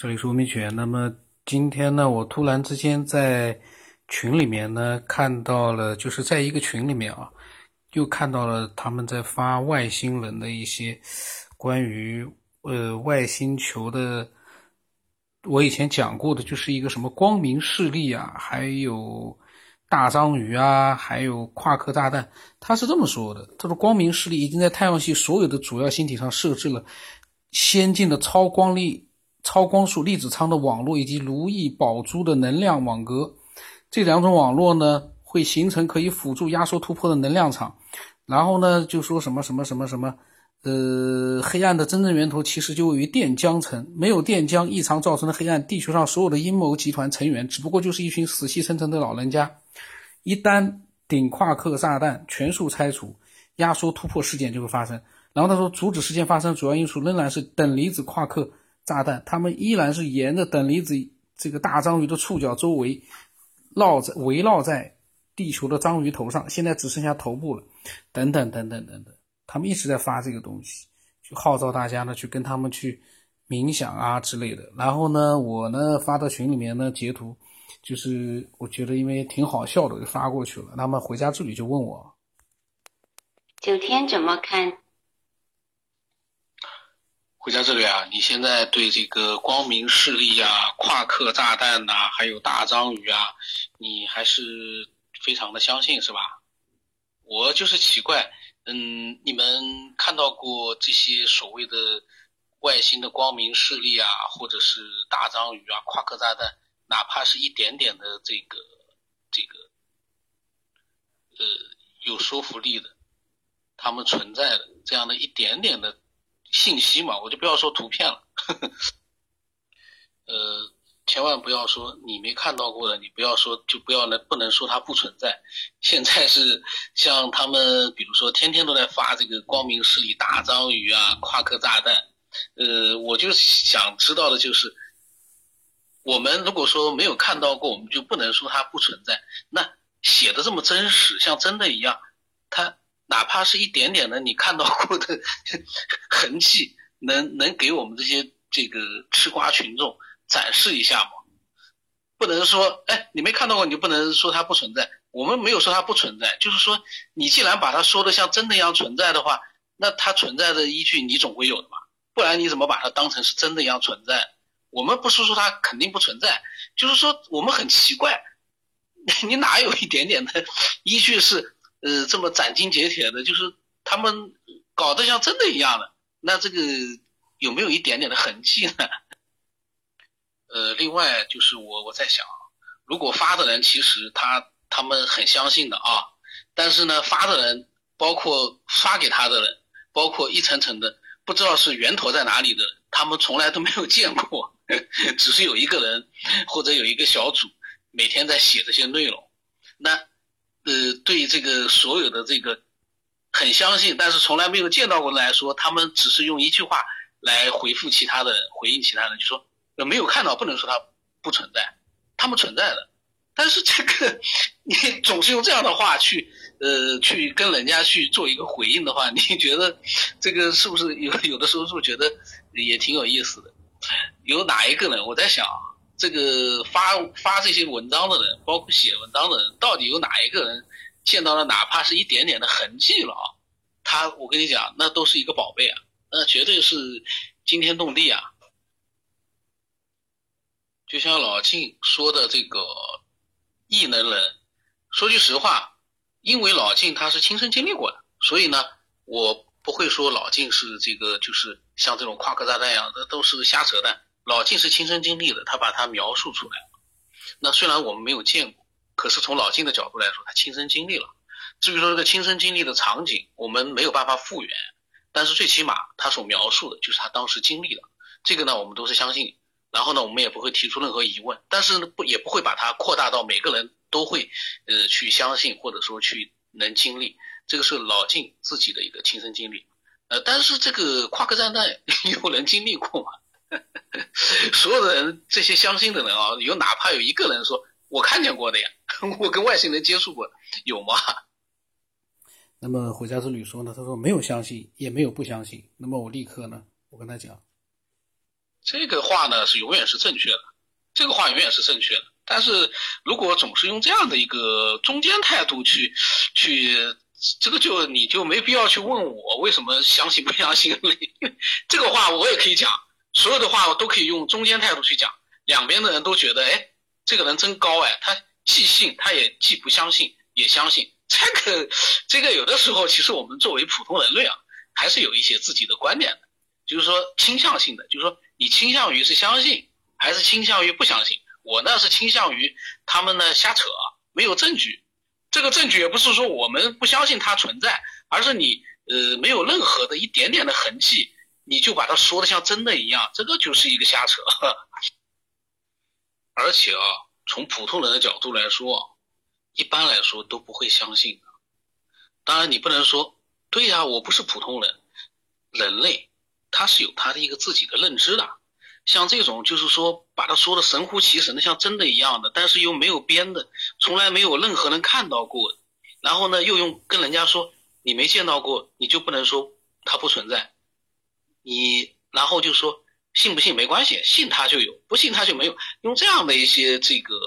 这里是吴明全。那么今天呢，我突然之间在群里面呢看到了，就是在一个群里面啊，又看到了他们在发外星人的一些关于呃外星球的。我以前讲过的，就是一个什么光明势力啊，还有大章鱼啊，还有夸克炸弹。他是这么说的：他说，光明势力已经在太阳系所有的主要星体上设置了先进的超光力、超光速粒子舱的网络，以及如意宝珠的能量网格。这两种网络呢，会形成可以辅助压缩突破的能量场。然后呢，就说什么什么什么什么。呃，黑暗的真正源头其实就位于电浆层。没有电浆异常造成的黑暗，地球上所有的阴谋集团成员只不过就是一群死气沉沉的老人家。一旦顶夸克炸弹全数拆除，压缩突破事件就会发生。然后他说，阻止事件发生主要因素仍然是等离子夸克炸弹，他们依然是沿着等离子这个大章鱼的触角周围绕着围绕在地球的章鱼头上，现在只剩下头部了。等等等等等等。他们一直在发这个东西，去号召大家呢去跟他们去冥想啊之类的。然后呢，我呢发到群里面呢截图，就是我觉得因为挺好笑的，就发过去了。那么回家助理就问我，九天怎么看？回家这里啊，你现在对这个光明势力啊、夸克炸弹呐，还有大章鱼啊，你还是非常的相信是吧？我就是奇怪。嗯，你们看到过这些所谓的外星的光明势力啊，或者是大章鱼啊、夸克炸弹，哪怕是一点点的这个这个呃有说服力的，他们存在的这样的一点点的信息嘛，我就不要说图片了，呃。千万不要说你没看到过的，你不要说就不要能不能说它不存在。现在是像他们，比如说天天都在发这个光明势力大章鱼啊、夸克炸弹，呃，我就想知道的就是，我们如果说没有看到过，我们就不能说它不存在。那写的这么真实，像真的一样，哪怕是一点点的你看到过的 痕迹，能能给我们这些这个吃瓜群众。展示一下吗，不能说，哎，你没看到过，你就不能说它不存在。我们没有说它不存在，就是说，你既然把它说的像真的一样存在的话，那它存在的依据你总会有的嘛，不然你怎么把它当成是真的一样存在？我们不是说它肯定不存在，就是说我们很奇怪，你哪有一点点的依据是，呃，这么斩钉截铁的，就是他们搞得像真的一样的，那这个有没有一点点的痕迹呢？呃，另外就是我我在想，如果发的人其实他他们很相信的啊，但是呢发的人，包括发给他的人，包括一层层的不知道是源头在哪里的，他们从来都没有见过，只是有一个人或者有一个小组每天在写这些内容，那呃对这个所有的这个很相信，但是从来没有见到过的来说，他们只是用一句话来回复其他的，回应其他人，就说。没有看到，不能说它不存在，他们存在的。但是这个你总是用这样的话去呃去跟人家去做一个回应的话，你觉得这个是不是有有的时候是不是觉得也挺有意思的？有哪一个人我在想，这个发发这些文章的人，包括写文章的人，到底有哪一个人见到了哪怕是一点点的痕迹了啊？他我跟你讲，那都是一个宝贝啊，那绝对是惊天动地啊！就像老晋说的这个异能人，说句实话，因为老晋他是亲身经历过的，所以呢，我不会说老晋是这个就是像这种夸克炸弹一样的都是瞎扯淡。老晋是亲身经历的，他把它描述出来。那虽然我们没有见过，可是从老晋的角度来说，他亲身经历了。至于说这个亲身经历的场景，我们没有办法复原，但是最起码他所描述的就是他当时经历的。这个呢，我们都是相信。然后呢，我们也不会提出任何疑问，但是，不也不会把它扩大到每个人都会呃去相信或者说去能经历，这个是老晋自己的一个亲身经历。呃，但是这个夸克炸弹有人经历过吗？所有的人这些相信的人啊，有哪怕有一个人说我看见过的呀，我跟外星人接触过，有吗？那么回家之旅说呢，他说没有相信，也没有不相信。那么我立刻呢，我跟他讲。这个话呢是永远是正确的，这个话永远是正确的。但是如果总是用这样的一个中间态度去去，这个就你就没必要去问我为什么相信不相信。这个话我也可以讲，所有的话我都可以用中间态度去讲，两边的人都觉得，哎，这个人真高哎，他既信他也既不相信也相信。这个这个有的时候其实我们作为普通人类啊，还是有一些自己的观点的，就是说倾向性的，就是说你倾向于是相信还是倾向于不相信。我呢是倾向于他们呢瞎扯，没有证据。这个证据也不是说我们不相信它存在，而是你呃没有任何的一点点的痕迹，你就把它说的像真的一样，这个就是一个瞎扯。而且啊，从普通人的角度来说，一般来说都不会相信。当然，你不能说对呀，我不是普通人，人类他是有他的一个自己的认知的。像这种就是说把他说的神乎其神的，像真的一样的，但是又没有编的，从来没有任何人看到过，然后呢又用跟人家说你没见到过，你就不能说它不存在，你然后就说信不信没关系，信他就有，不信他就没有，用这样的一些这个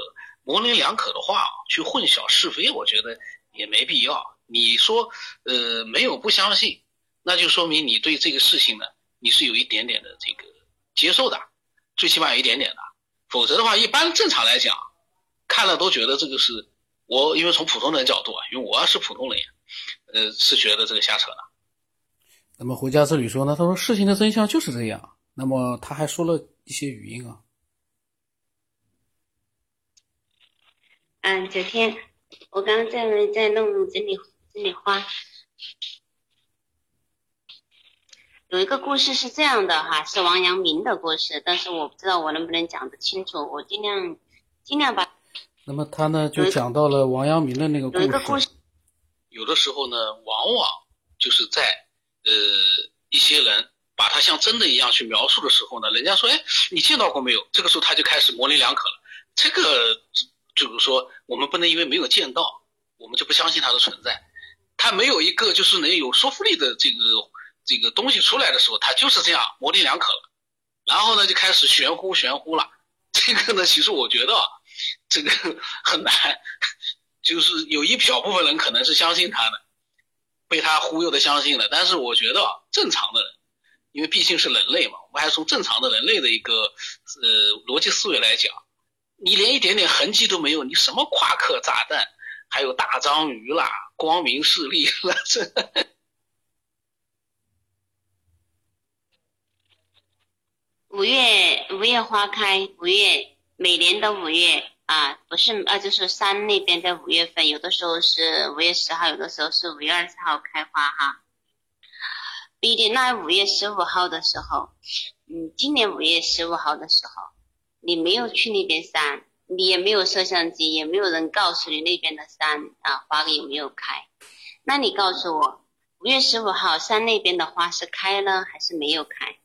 模棱两可的话去混淆是非，我觉得也没必要。你说呃没有不相信，那就说明你对这个事情呢你是有一点点的这个接受的。最起码有一点点的，否则的话，一般正常来讲，看了都觉得这个是我，因为从普通人角度啊，因为我要是普通人，呃，是觉得这个瞎扯的。那么回家之旅说呢，他说事情的真相就是这样。那么他还说了一些语音啊。嗯，九天，我刚刚在在弄整理整理花。有一个故事是这样的哈，是王阳明的故事，但是我不知道我能不能讲得清楚，我尽量尽量把。那么他呢就讲到了王阳明的那个故事。有一个故事。有的时候呢，往往就是在呃一些人把他像真的一样去描述的时候呢，人家说哎你见到过没有？这个时候他就开始模棱两可了。这个就是说我们不能因为没有见到，我们就不相信他的存在。他没有一个就是能有说服力的这个。这个东西出来的时候，它就是这样模棱两可了，然后呢就开始玄乎玄乎了。这个呢，其实我觉得这个 很难，就是有一小部分人可能是相信他的，被他忽悠的相信了。但是我觉得正常的人，因为毕竟是人类嘛，我们还是从正常的人类的一个呃逻辑思维来讲，你连一点点痕迹都没有，你什么夸克炸弹，还有大章鱼啦、光明势力啦，这。五月五月花开，五月每年的五月啊，不是啊，就是山那边在五月份，有的时候是五月十号，有的时候是五月二十号开花哈。不一定，那五月十五号的时候，嗯，今年五月十五号的时候，你没有去那边山，你也没有摄像机，也没有人告诉你那边的山啊花有没有开，那你告诉我，五月十五号山那边的花是开了还是没有开？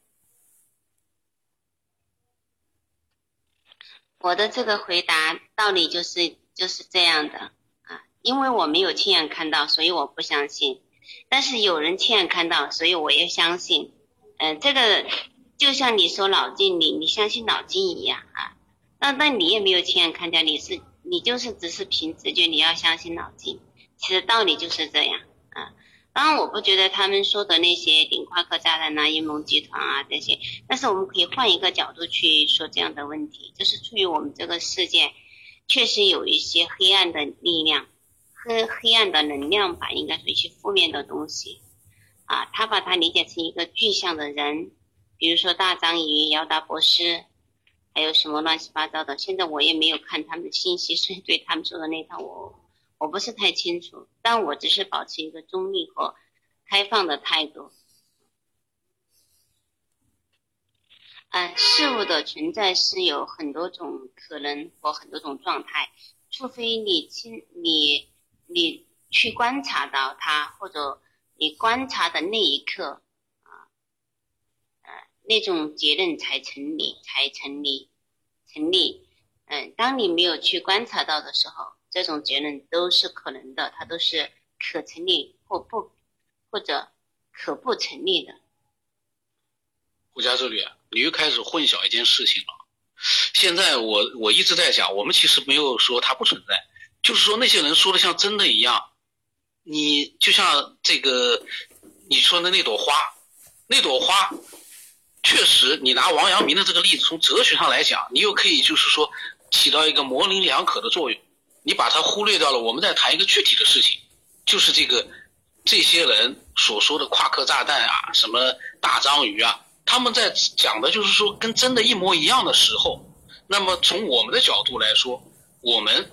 我的这个回答道理就是就是这样的啊，因为我没有亲眼看到，所以我不相信。但是有人亲眼看到，所以我也相信。嗯，这个就像你说脑筋你你相信脑筋一样啊。那那你也没有亲眼看见，你是你就是只是凭直觉，你要相信脑筋。其实道理就是这样。当然，我不觉得他们说的那些顶夸克炸弹啊、阴谋集团啊这些，但是我们可以换一个角度去说这样的问题，就是出于我们这个世界确实有一些黑暗的力量黑黑暗的能量吧，应该说一些负面的东西啊，他把它理解成一个具象的人，比如说大章鱼、姚达博士，还有什么乱七八糟的。现在我也没有看他们的信息，所以对他们说的那套我。我不是太清楚，但我只是保持一个中立和开放的态度。嗯，事物的存在是有很多种可能和很多种状态，除非你亲你你去观察到它，或者你观察的那一刻啊，呃，那种结论才成立，才成立，成立。嗯，当你没有去观察到的时候。这种结论都是可能的，它都是可成立或不，或者可不成立的。胡家这里，你又开始混淆一件事情了。现在我我一直在讲，我们其实没有说它不存在，就是说那些人说的像真的一样。你就像这个你说的那朵花，那朵花确实，你拿王阳明的这个例子，从哲学上来讲，你又可以就是说起到一个模棱两可的作用。你把它忽略掉了，我们在谈一个具体的事情，就是这个这些人所说的夸克炸弹啊，什么大章鱼啊。他们在讲的就是说跟真的一模一样的时候，那么从我们的角度来说，我们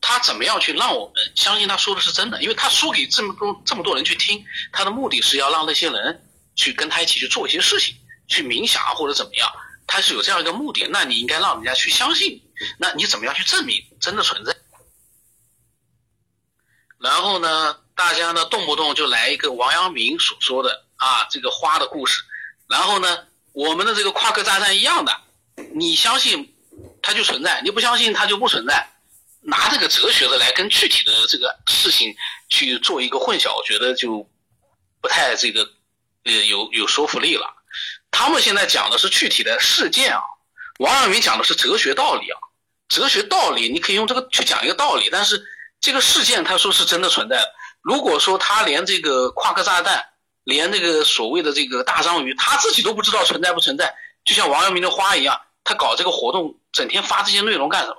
他怎么样去让我们相信他说的是真的？因为他说给这么多这么多人去听，他的目的是要让那些人去跟他一起去做一些事情，去冥想或者怎么样，他是有这样一个目的。那你应该让人家去相信，那你怎么样去证明真的存在？然后呢，大家呢动不动就来一个王阳明所说的啊这个花的故事。然后呢，我们的这个夸克炸弹一样的，你相信它就存在，你不相信它就不存在。拿这个哲学的来跟具体的这个事情去做一个混淆，我觉得就不太这个呃有有说服力了。他们现在讲的是具体的事件啊，王阳明讲的是哲学道理啊。哲学道理你可以用这个去讲一个道理，但是这个事件他说是真的存在的。如果说他连这个夸克炸弹。连那个所谓的这个大章鱼，他自己都不知道存在不存在，就像王阳明的花一样，他搞这个活动，整天发这些内容干什么？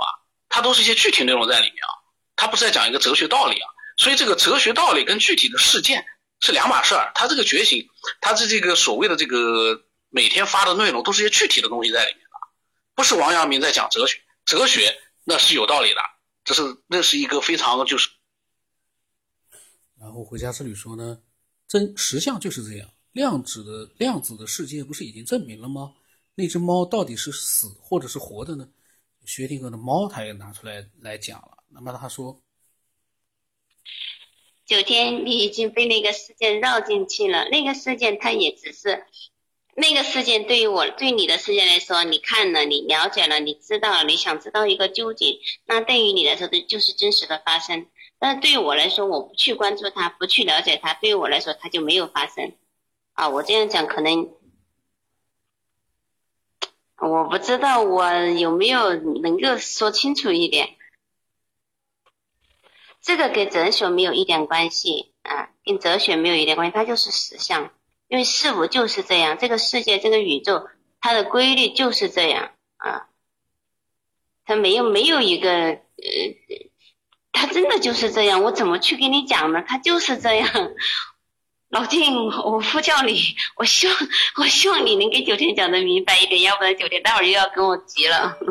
他都是一些具体内容在里面啊，他不是在讲一个哲学道理啊。所以这个哲学道理跟具体的事件是两码事儿。他这个觉醒，他是这个所谓的这个每天发的内容，都是一些具体的东西在里面的，不是王阳明在讲哲学。哲学那是有道理的，这是那是一个非常就是。然后回家之旅说呢。真实相就是这样，量子的量子的世界不是已经证明了吗？那只猫到底是死或者是活的呢？薛定谔的猫他也拿出来来讲了。那么他说：“九天，你已经被那个事件绕进去了。那个事件它也只是，那个事件对于我对你的事件来说，你看了，你了解了，你知道了，你想知道一个究竟，那对于你来说，就是真实的发生。”但对于我来说，我不去关注它，不去了解它，对于我来说，它就没有发生。啊，我这样讲可能，我不知道我有没有能够说清楚一点。这个跟哲学没有一点关系啊，跟哲学没有一点关系，它就是实相。因为事物就是这样，这个世界，这个宇宙，它的规律就是这样啊，它没有没有一个呃。他真的就是这样，我怎么去跟你讲呢？他就是这样，老静，我呼叫你，我希望，我希望你能给九天讲的明白一点，要不然九天待会儿又要跟我急了。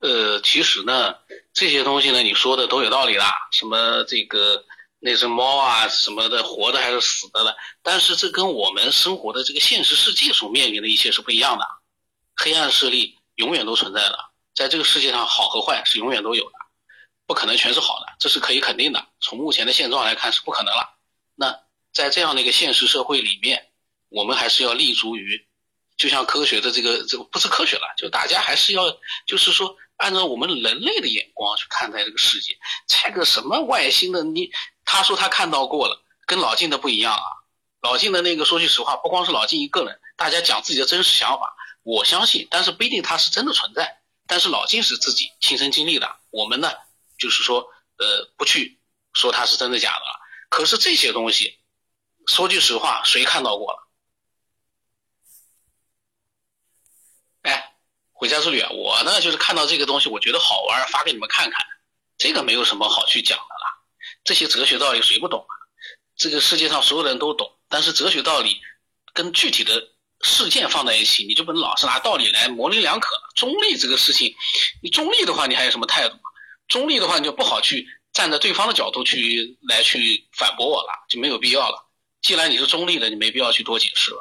呃，其实呢，这些东西呢，你说的都有道理啦，什么这个那只猫啊，什么的，活的还是死的了？但是这跟我们生活的这个现实世界所面临的一些是不一样的，黑暗势力永远都存在的。在这个世界上，好和坏是永远都有的，不可能全是好的，这是可以肯定的。从目前的现状来看，是不可能了。那在这样的一个现实社会里面，我们还是要立足于，就像科学的这个，这个不是科学了，就大家还是要，就是说，按照我们人类的眼光去看待这个世界。这个什么外星的，你他说他看到过了，跟老晋的不一样啊。老晋的那个，说句实话，不光是老晋一个人，大家讲自己的真实想法，我相信，但是不一定他是真的存在。但是老晋是自己亲身经历的，我们呢，就是说，呃，不去说他是真的假的。可是这些东西，说句实话，谁看到过了？哎，回家之旅啊，我呢就是看到这个东西，我觉得好玩，发给你们看看。这个没有什么好去讲的，这些哲学道理谁不懂啊？这个世界上所有人都懂，但是哲学道理跟具体的。事件放在一起，你就不能老是拿道理来模棱两可了。中立这个事情，你中立的话，你还有什么态度？中立的话，你就不好去站在对方的角度去来去反驳我了，就没有必要了。既然你是中立的，你没必要去多解释了。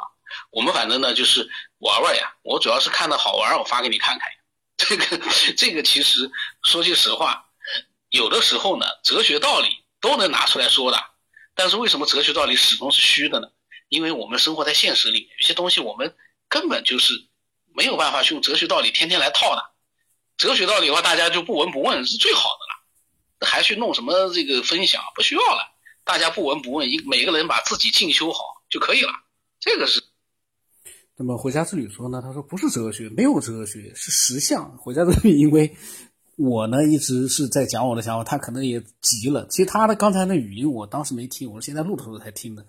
我们反正呢就是玩玩呀，我主要是看到好玩，我发给你看看。这个这个其实说句实话，有的时候呢，哲学道理都能拿出来说的，但是为什么哲学道理始终是虚的呢？因为我们生活在现实里，有些东西我们根本就是没有办法用哲学道理天天来套的。哲学道理的话，大家就不闻不问是最好的了，还去弄什么这个分享不需要了，大家不闻不问，一每个人把自己进修好就可以了。这个是那么回家之旅说呢，他说不是哲学，没有哲学，是实相。回家之旅因为我呢一直是在讲我的想法，他可能也急了。其实他的刚才的语音我当时没听，我是现在录的时候才听的。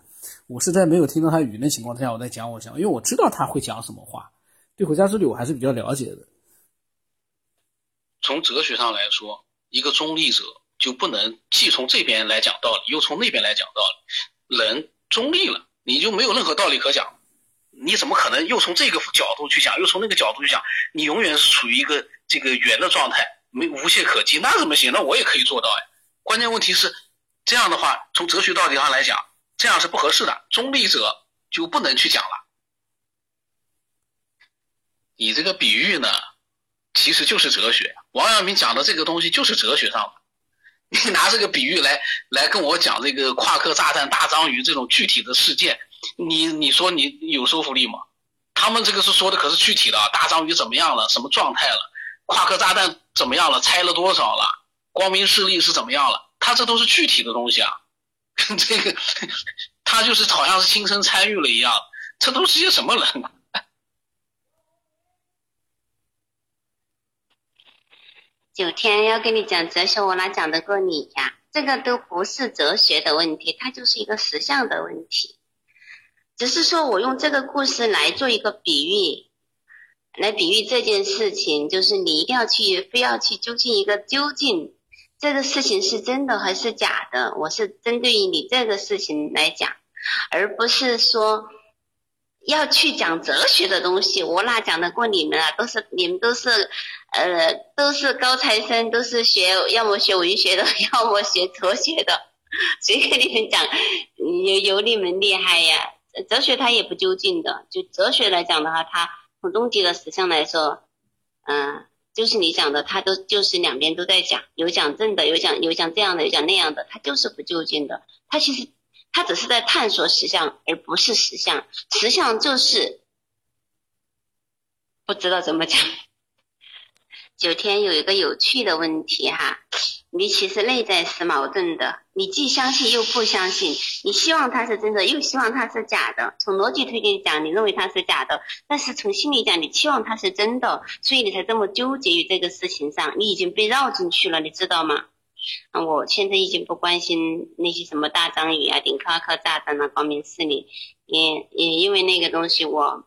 我是在没有听到他语音的情况下，我在讲我想，因为我知道他会讲什么话。对回家之旅我还是比较了解的。从哲学上来说，一个中立者就不能既从这边来讲道理，又从那边来讲道理。人中立了，你就没有任何道理可讲。你怎么可能又从这个角度去讲，又从那个角度去讲？你永远是处于一个这个圆的状态，没无懈可击。那怎么行？那我也可以做到哎。关键问题是，这样的话，从哲学道理上来讲，这样是不合适的。中立者就不能去讲了。你这个比喻呢，其实就是哲学。王阳明讲的这个东西就是哲学上的。你拿这个比喻来来跟我讲这个夸克炸弹大章鱼这种具体的事件，你你说你有说服力吗？他们这个是说的可是具体的，大章鱼怎么样了，什么状态了，夸克炸弹怎么样了，拆了多少了，光明势力是怎么样了，他这都是具体的东西啊。这个他就是好像是亲身参与了一样，这都是些什么人？九天要跟你讲哲学，我哪讲得过你呀？这个都不是哲学的问题，它就是一个实相的问题。只是说我用这个故事来做一个比喻，来比喻这件事情，就是你一定要去，非要去究竟一个究竟，这个事情是真的还是假的？我是针对于你这个事情来讲，而不是说。要去讲哲学的东西，我哪讲得过你们啊？都是你们都是，呃，都是高材生，都是学要么学文学的，要么学哲学的，谁跟你们讲有有你们厉害呀？哲学它也不究竟的，就哲学来讲的话，它从终极的实相来说，嗯，就是你讲的，他都就是两边都在讲，有讲正的，有讲有讲这样的，有讲那样的，他就是不究竟的，他其实。他只是在探索实相，而不是实相。实相就是不知道怎么讲。九天有一个有趣的问题哈，你其实内在是矛盾的，你既相信又不相信，你希望它是真的，又希望它是假的。从逻辑推理讲，你认为它是假的，但是从心理讲，你期望它是真的，所以你才这么纠结于这个事情上，你已经被绕进去了，你知道吗？啊，我现在已经不关心那些什么大章鱼啊、顶克拉克炸弹啊、光明势力，也也因为那个东西，我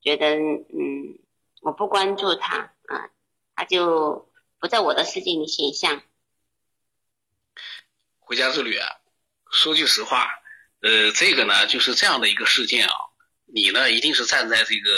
觉得，嗯，我不关注它啊，它就不在我的世界里显现。回家之旅啊，说句实话，呃，这个呢就是这样的一个事件啊，你呢一定是站在这个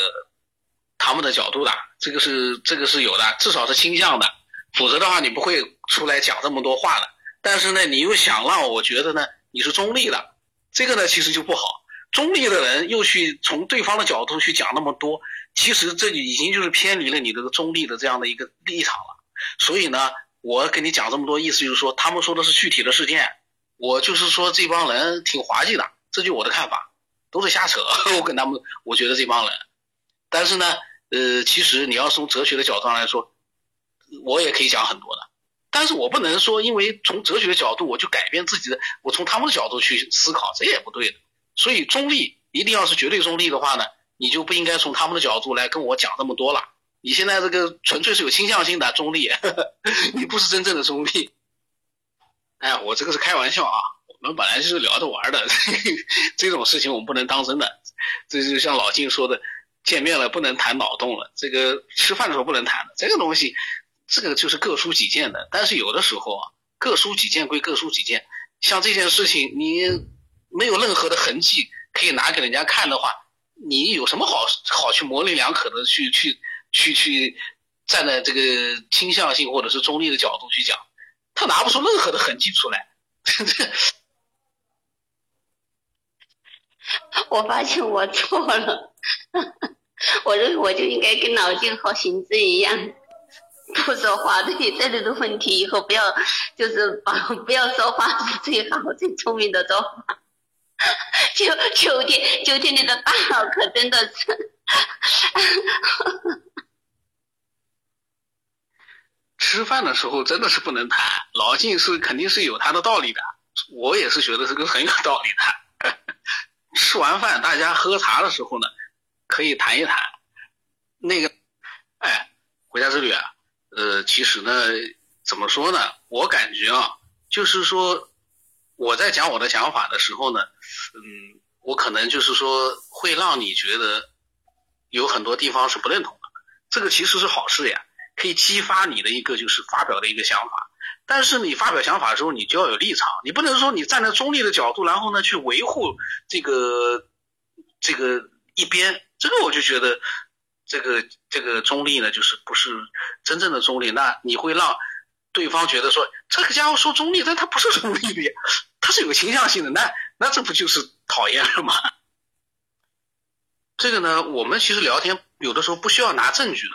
他们的角度的，这个是这个是有的，至少是倾向的。否则的话，你不会出来讲这么多话的。但是呢，你又想让我觉得呢，你是中立的，这个呢其实就不好。中立的人又去从对方的角度去讲那么多，其实这已经就是偏离了你这个中立的这样的一个立场了。所以呢，我跟你讲这么多，意思就是说，他们说的是具体的事件，我就是说这帮人挺滑稽的，这就我的看法，都是瞎扯。我跟他们，我觉得这帮人，但是呢，呃，其实你要从哲学的角度上来说。我也可以讲很多的，但是我不能说，因为从哲学的角度我就改变自己的，我从他们的角度去思考，这也不对的。所以中立一定要是绝对中立的话呢，你就不应该从他们的角度来跟我讲这么多了。你现在这个纯粹是有倾向性的中立，你不是真正的中立。哎，我这个是开玩笑啊，我们本来就是聊着玩的，这种事情我们不能当真的。这就像老金说的。见面了不能谈脑洞了，这个吃饭的时候不能谈的，这个东西，这个就是各抒己见的。但是有的时候啊，各抒己见归各抒己见，像这件事情，你没有任何的痕迹可以拿给人家看的话，你有什么好好去模棱两可的去去去去站在这个倾向性或者是中立的角度去讲，他拿不出任何的痕迹出来。我发现我错了，我认为我就应该跟老金和行之一样，不说话。对这类的问题，以后不要就是把不要说话是最好最聪明的做法。九九天九天，你的大脑可真的是，吃饭的时候真的是不能谈。老晋是肯定是有他的道理的，我也是觉得这个很有道理的。吃完饭，大家喝茶的时候呢，可以谈一谈。那个，哎，国家之旅啊，呃，其实呢，怎么说呢？我感觉啊，就是说我在讲我的想法的时候呢，嗯，我可能就是说会让你觉得有很多地方是不认同的，这个其实是好事呀，可以激发你的一个就是发表的一个想法。但是你发表想法的时候，你就要有立场，你不能说你站在中立的角度，然后呢去维护这个这个一边，这个我就觉得这个这个中立呢，就是不是真正的中立，那你会让对方觉得说这个家伙说中立，但他不是中立的，他是有倾向性的，那那这不就是讨厌了吗？这个呢，我们其实聊天有的时候不需要拿证据的，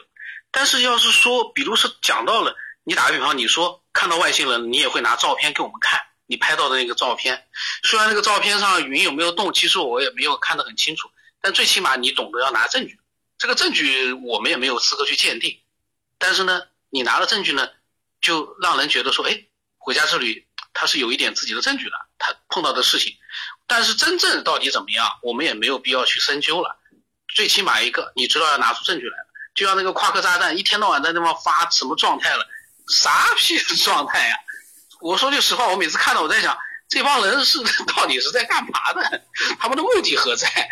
但是要是说，比如是讲到了。你打个比方，你说看到外星人，你也会拿照片给我们看，你拍到的那个照片，虽然那个照片上云有没有动，其实我也没有看得很清楚，但最起码你懂得要拿证据。这个证据我们也没有资格去鉴定，但是呢，你拿了证据呢，就让人觉得说，哎，回家之旅他是有一点自己的证据的，他碰到的事情，但是真正到底怎么样，我们也没有必要去深究了。最起码一个，你知道要拿出证据来了，就像那个夸克炸弹，一天到晚在那方发什么状态了。啥屁状态呀！我说句实话，我每次看到，我在想，这帮人是 到底是在干嘛的？他们的目的何在？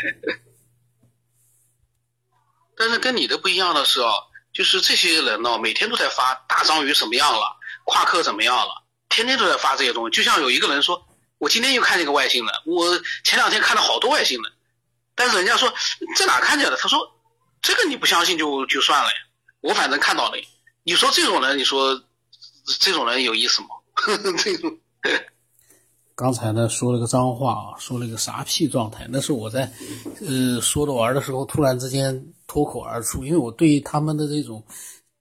但是跟你的不一样的是哦，就是这些人呢，每天都在发大章鱼什么样了，夸克怎么样了，天天都在发这些东西。就像有一个人说，我今天又看见个外星人，我前两天看到好多外星人，但是人家说在哪看见的？他说这个你不相信就就算了呀，我反正看到了。你说这种人，你说这种人有意思吗？这种。刚才呢说了个脏话啊，说了个啥屁状态？那是我在呃说着玩的时候，突然之间脱口而出，因为我对他们的这种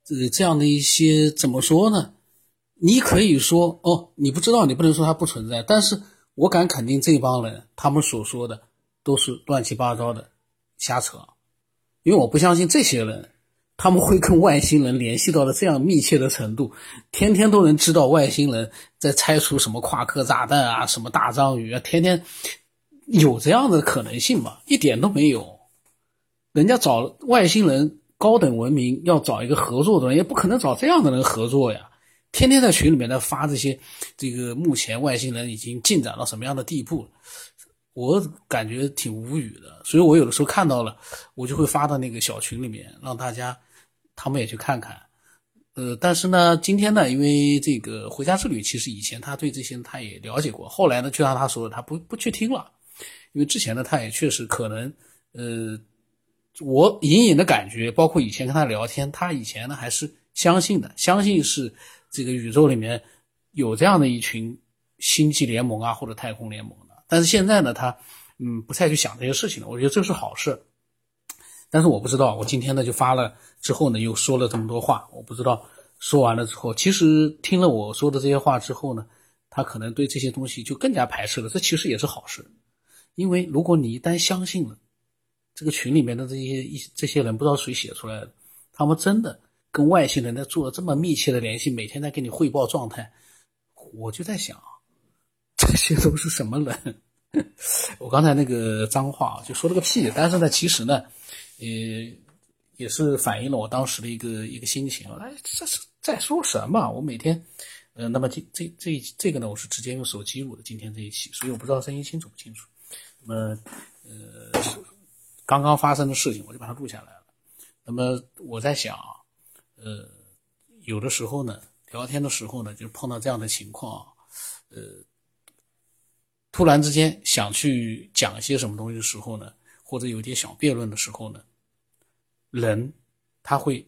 呃这样的一些怎么说呢？你可以说哦，你不知道，你不能说它不存在，但是我敢肯定这帮人他们所说的都是乱七八糟的瞎扯，因为我不相信这些人。他们会跟外星人联系到了这样密切的程度，天天都能知道外星人在拆除什么夸克炸弹啊，什么大章鱼啊，天天有这样的可能性吗？一点都没有。人家找外星人高等文明要找一个合作的人，也不可能找这样的人合作呀。天天在群里面在发这些，这个目前外星人已经进展到什么样的地步？我感觉挺无语的，所以我有的时候看到了，我就会发到那个小群里面，让大家。他们也去看看，呃，但是呢，今天呢，因为这个回家之旅，其实以前他对这些他也了解过，后来呢，就像他说的，他不不去听了，因为之前呢，他也确实可能，呃，我隐隐的感觉，包括以前跟他聊天，他以前呢还是相信的，相信是这个宇宙里面有这样的一群星际联盟啊，或者太空联盟的，但是现在呢，他嗯不太去想这些事情了，我觉得这是好事。但是我不知道，我今天呢就发了之后呢，又说了这么多话，我不知道说完了之后，其实听了我说的这些话之后呢，他可能对这些东西就更加排斥了。这其实也是好事，因为如果你一旦相信了，这个群里面的这些一这些人不知道谁写出来的，他们真的跟外星人在做了这么密切的联系，每天在给你汇报状态，我就在想，这些都是什么人？我刚才那个脏话啊就说了个屁，但是呢，其实呢。也也是反映了我当时的一个一个心情。哎，这是在说什么？我每天，呃，那么这这这这个呢，我是直接用手机录的。今天这一期，所以我不知道声音清楚不清楚。那么，呃，刚刚发生的事情，我就把它录下来了。那么我在想，呃，有的时候呢，聊天的时候呢，就碰到这样的情况，呃，突然之间想去讲一些什么东西的时候呢，或者有点小辩论的时候呢。人他会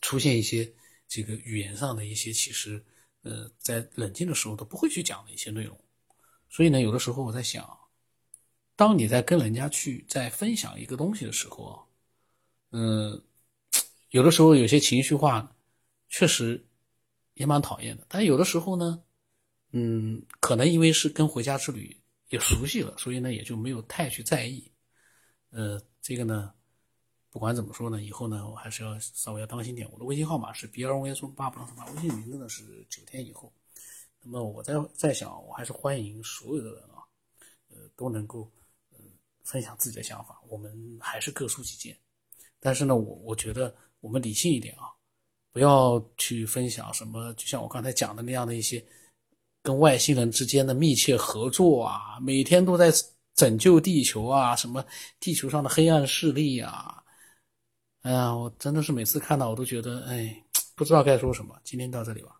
出现一些这个语言上的一些，其实呃，在冷静的时候都不会去讲的一些内容。所以呢，有的时候我在想，当你在跟人家去在分享一个东西的时候啊，嗯，有的时候有些情绪化，确实也蛮讨厌的。但有的时候呢，嗯，可能因为是跟回家之旅也熟悉了，所以呢也就没有太去在意。呃，这个呢。不管怎么说呢，以后呢，我还是要稍微要当心点。我的微信号码是 B 二 V S 八不让什么，微信名字呢是九天以后。那么我在在想，我还是欢迎所有的人啊，呃，都能够呃分享自己的想法，我们还是各抒己见。但是呢，我我觉得我们理性一点啊，不要去分享什么，就像我刚才讲的那样的一些跟外星人之间的密切合作啊，每天都在拯救地球啊，什么地球上的黑暗势力啊。哎呀，我真的是每次看到我都觉得，哎，不知道该说什么。今天到这里吧。